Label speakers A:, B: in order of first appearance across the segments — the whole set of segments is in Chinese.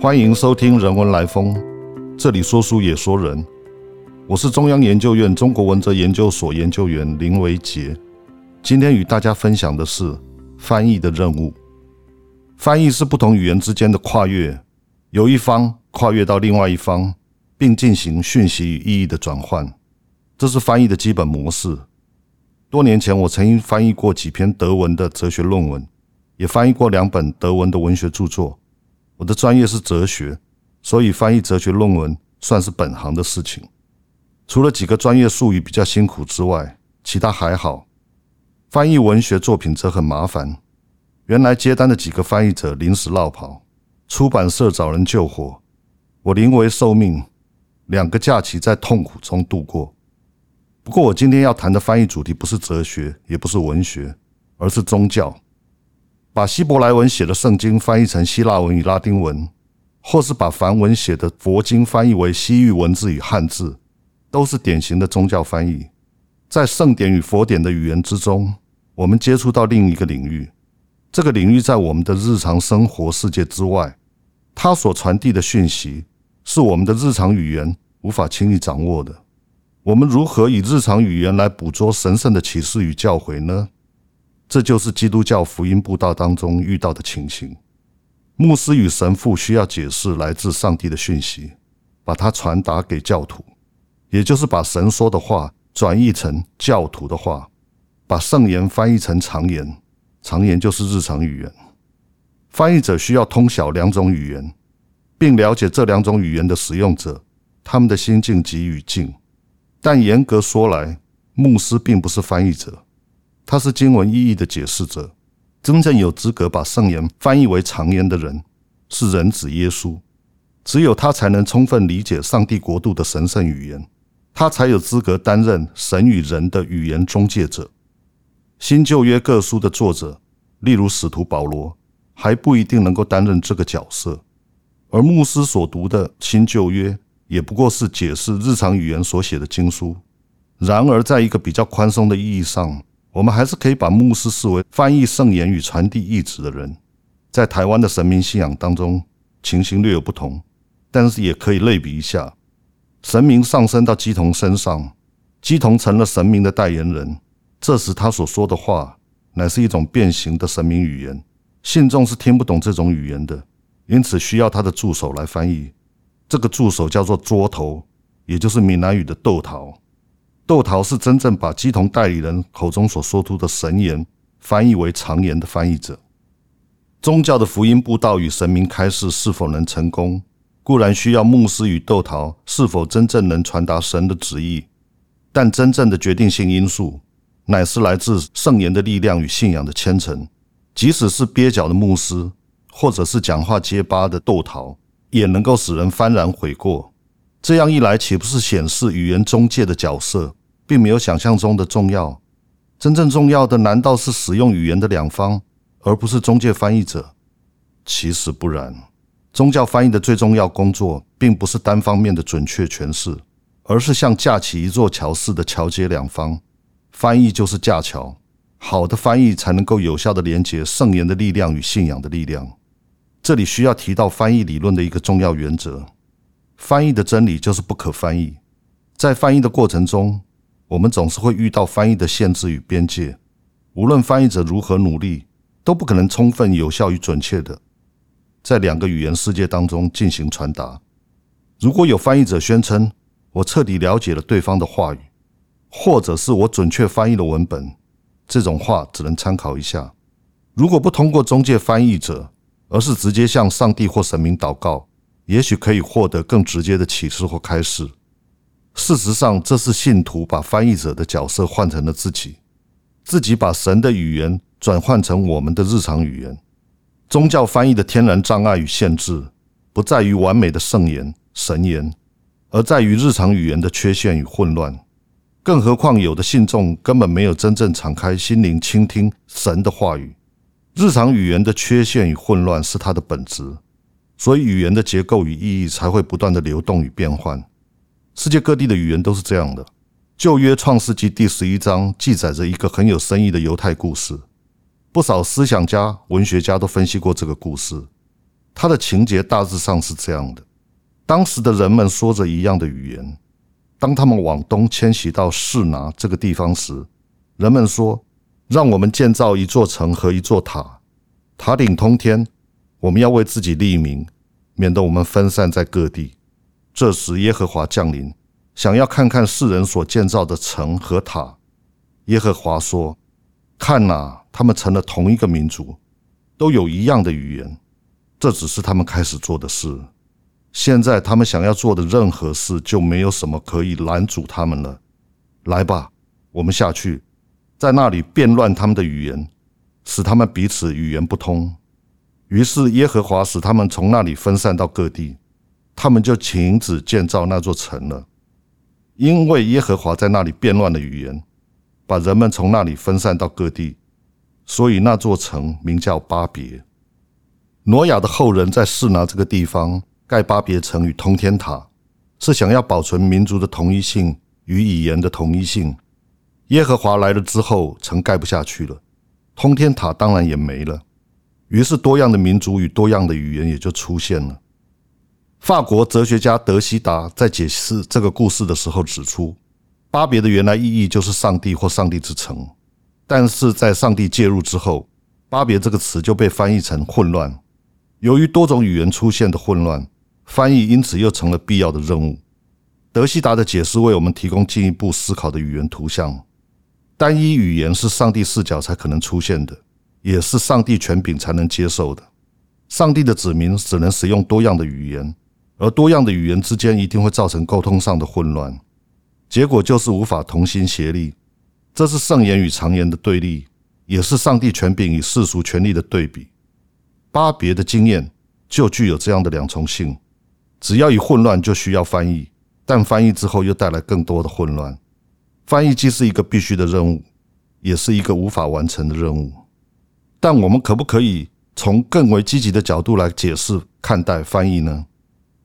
A: 欢迎收听《人文来风》，这里说书也说人。我是中央研究院中国文哲研究所研究员林维杰。今天与大家分享的是翻译的任务。翻译是不同语言之间的跨越，由一方跨越到另外一方，并进行讯息与意义的转换，这是翻译的基本模式。多年前，我曾经翻译过几篇德文的哲学论文，也翻译过两本德文的文学著作。我的专业是哲学，所以翻译哲学论文算是本行的事情。除了几个专业术语比较辛苦之外，其他还好。翻译文学作品则很麻烦。原来接单的几个翻译者临时落跑，出版社找人救火，我临危受命，两个假期在痛苦中度过。不过，我今天要谈的翻译主题不是哲学，也不是文学，而是宗教。把希伯来文写的圣经翻译成希腊文与拉丁文，或是把梵文写的佛经翻译为西域文字与汉字，都是典型的宗教翻译。在圣典与佛典的语言之中，我们接触到另一个领域。这个领域在我们的日常生活世界之外，它所传递的讯息是我们的日常语言无法轻易掌握的。我们如何以日常语言来捕捉神圣的启示与教诲呢？这就是基督教福音布道当中遇到的情形。牧师与神父需要解释来自上帝的讯息，把它传达给教徒，也就是把神说的话转译成教徒的话，把圣言翻译成常言。常言就是日常语言。翻译者需要通晓两种语言，并了解这两种语言的使用者他们的心境及语境。但严格说来，牧师并不是翻译者。他是经文意义的解释者，真正有资格把圣言翻译为常言的人是人子耶稣，只有他才能充分理解上帝国度的神圣语言，他才有资格担任神与人的语言中介者。新旧约各书的作者，例如使徒保罗，还不一定能够担任这个角色，而牧师所读的新旧约，也不过是解释日常语言所写的经书。然而，在一个比较宽松的意义上，我们还是可以把牧师视为翻译圣言与传递意志的人。在台湾的神明信仰当中，情形略有不同，但是也可以类比一下：神明上升到鸡童身上，鸡童成了神明的代言人。这时他所说的话，乃是一种变形的神明语言，信众是听不懂这种语言的，因此需要他的助手来翻译。这个助手叫做桌头，也就是闽南语的豆桃。窦桃是真正把基同代理人口中所说出的神言翻译为常言的翻译者。宗教的福音布道与神明开示是否能成功，固然需要牧师与窦桃是否真正能传达神的旨意，但真正的决定性因素乃是来自圣言的力量与信仰的虔诚。即使是蹩脚的牧师，或者是讲话结巴的窦桃，也能够使人幡然悔过。这样一来，岂不是显示语言中介的角色？并没有想象中的重要，真正重要的难道是使用语言的两方，而不是中介翻译者？其实不然，宗教翻译的最重要工作，并不是单方面的准确诠释，而是像架起一座桥似的桥接两方。翻译就是架桥，好的翻译才能够有效的连接圣言的力量与信仰的力量。这里需要提到翻译理论的一个重要原则：翻译的真理就是不可翻译。在翻译的过程中，我们总是会遇到翻译的限制与边界，无论翻译者如何努力，都不可能充分、有效与准确的在两个语言世界当中进行传达。如果有翻译者宣称我彻底了解了对方的话语，或者是我准确翻译了文本，这种话只能参考一下。如果不通过中介翻译者，而是直接向上帝或神明祷告，也许可以获得更直接的启示或开示。事实上，这是信徒把翻译者的角色换成了自己，自己把神的语言转换成我们的日常语言。宗教翻译的天然障碍与限制，不在于完美的圣言、神言，而在于日常语言的缺陷与混乱。更何况，有的信众根本没有真正敞开心灵倾听神的话语。日常语言的缺陷与混乱是它的本质，所以语言的结构与意义才会不断的流动与变换。世界各地的语言都是这样的。旧约创世纪第十一章记载着一个很有深意的犹太故事，不少思想家、文学家都分析过这个故事。它的情节大致上是这样的：当时的人们说着一样的语言。当他们往东迁徙到士拿这个地方时，人们说：“让我们建造一座城和一座塔，塔顶通天。我们要为自己立名，免得我们分散在各地。”这时，耶和华降临，想要看看世人所建造的城和塔。耶和华说：“看哪，他们成了同一个民族，都有一样的语言。这只是他们开始做的事。”现在他们想要做的任何事，就没有什么可以拦阻他们了。来吧，我们下去，在那里变乱他们的语言，使他们彼此语言不通。于是耶和华使他们从那里分散到各地，他们就停止建造那座城了，因为耶和华在那里变乱了语言，把人们从那里分散到各地，所以那座城名叫巴别。挪亚的后人在示拿这个地方。盖巴别城与通天塔，是想要保存民族的同一性与语言的同一性。耶和华来了之后，城盖不下去了，通天塔当然也没了。于是，多样的民族与多样的语言也就出现了。法国哲学家德西达在解释这个故事的时候指出，巴别的原来意义就是上帝或上帝之城，但是在上帝介入之后，巴别这个词就被翻译成混乱。由于多种语言出现的混乱。翻译因此又成了必要的任务。德西达的解释为我们提供进一步思考的语言图像。单一语言是上帝视角才可能出现的，也是上帝权柄才能接受的。上帝的子民只能使用多样的语言，而多样的语言之间一定会造成沟通上的混乱，结果就是无法同心协力。这是圣言与常言的对立，也是上帝权柄与世俗权力的对比。巴别的经验就具有这样的两重性。只要一混乱，就需要翻译，但翻译之后又带来更多的混乱。翻译既是一个必须的任务，也是一个无法完成的任务。但我们可不可以从更为积极的角度来解释看待翻译呢？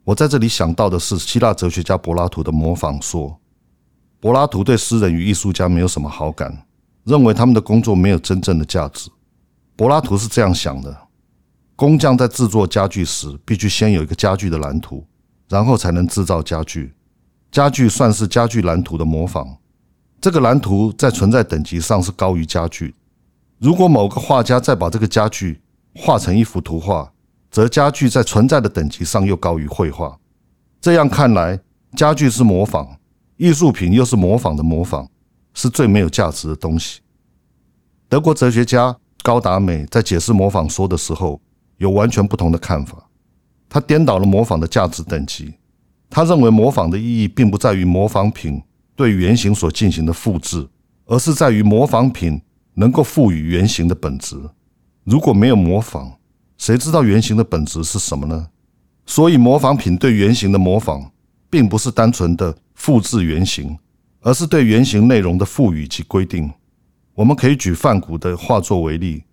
A: 我在这里想到的是希腊哲学家柏拉图的模仿说。柏拉图对诗人与艺术家没有什么好感，认为他们的工作没有真正的价值。柏拉图是这样想的。工匠在制作家具时，必须先有一个家具的蓝图，然后才能制造家具。家具算是家具蓝图的模仿。这个蓝图在存在等级上是高于家具。如果某个画家再把这个家具画成一幅图画，则家具在存在的等级上又高于绘画。这样看来，家具是模仿，艺术品又是模仿的模仿，是最没有价值的东西。德国哲学家高达美在解释模仿说的时候。有完全不同的看法，他颠倒了模仿的价值等级。他认为模仿的意义并不在于模仿品对原型所进行的复制，而是在于模仿品能够赋予原型的本质。如果没有模仿，谁知道原型的本质是什么呢？所以，模仿品对原型的模仿，并不是单纯的复制原型，而是对原型内容的赋予及规定。我们可以举梵谷的画作为例。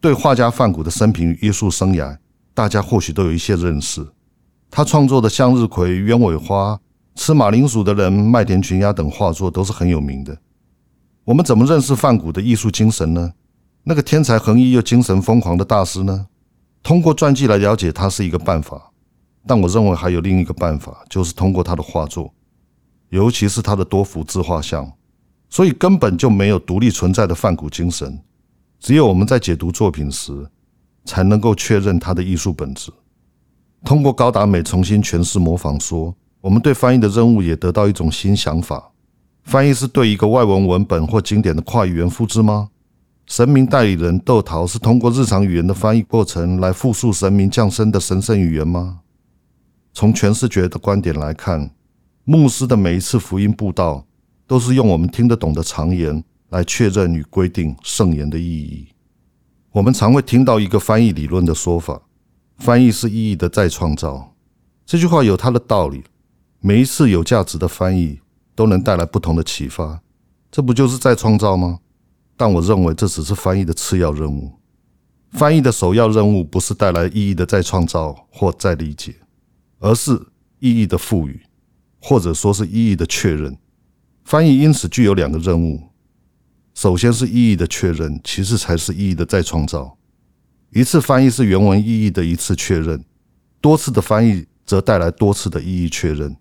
A: 对画家范谷的生平与艺术生涯，大家或许都有一些认识。他创作的向日葵、鸢尾花、吃马铃薯的人、麦田群鸭等画作都是很有名的。我们怎么认识范谷的艺术精神呢？那个天才横溢又精神疯狂的大师呢？通过传记来了解他是一个办法，但我认为还有另一个办法，就是通过他的画作，尤其是他的多幅自画像。所以根本就没有独立存在的范谷精神。只有我们在解读作品时，才能够确认它的艺术本质。通过高达美重新诠释模仿说，我们对翻译的任务也得到一种新想法：翻译是对一个外文文本或经典的跨语言复制吗？神明代理人窦桃是通过日常语言的翻译过程来复述神明降生的神圣语言吗？从诠释学的观点来看，牧师的每一次福音布道，都是用我们听得懂的常言。来确认与规定圣言的意义。我们常会听到一个翻译理论的说法：翻译是意义的再创造。这句话有它的道理。每一次有价值的翻译都能带来不同的启发，这不就是再创造吗？但我认为这只是翻译的次要任务。翻译的首要任务不是带来意义的再创造或再理解，而是意义的赋予，或者说是意义的确认。翻译因此具有两个任务。首先是意义的确认，其次才是意义的再创造。一次翻译是原文意义的一次确认，多次的翻译则带来多次的意义确认。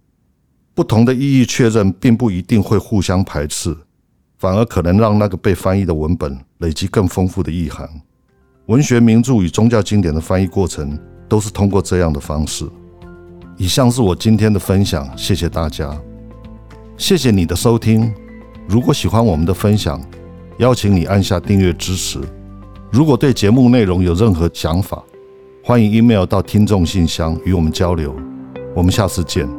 A: 不同的意义确认并不一定会互相排斥，反而可能让那个被翻译的文本累积更丰富的意涵。文学名著与宗教经典的翻译过程都是通过这样的方式。以上是我今天的分享，谢谢大家，谢谢你的收听。如果喜欢我们的分享，邀请你按下订阅支持。如果对节目内容有任何想法，欢迎 email 到听众信箱与我们交流。我们下次见。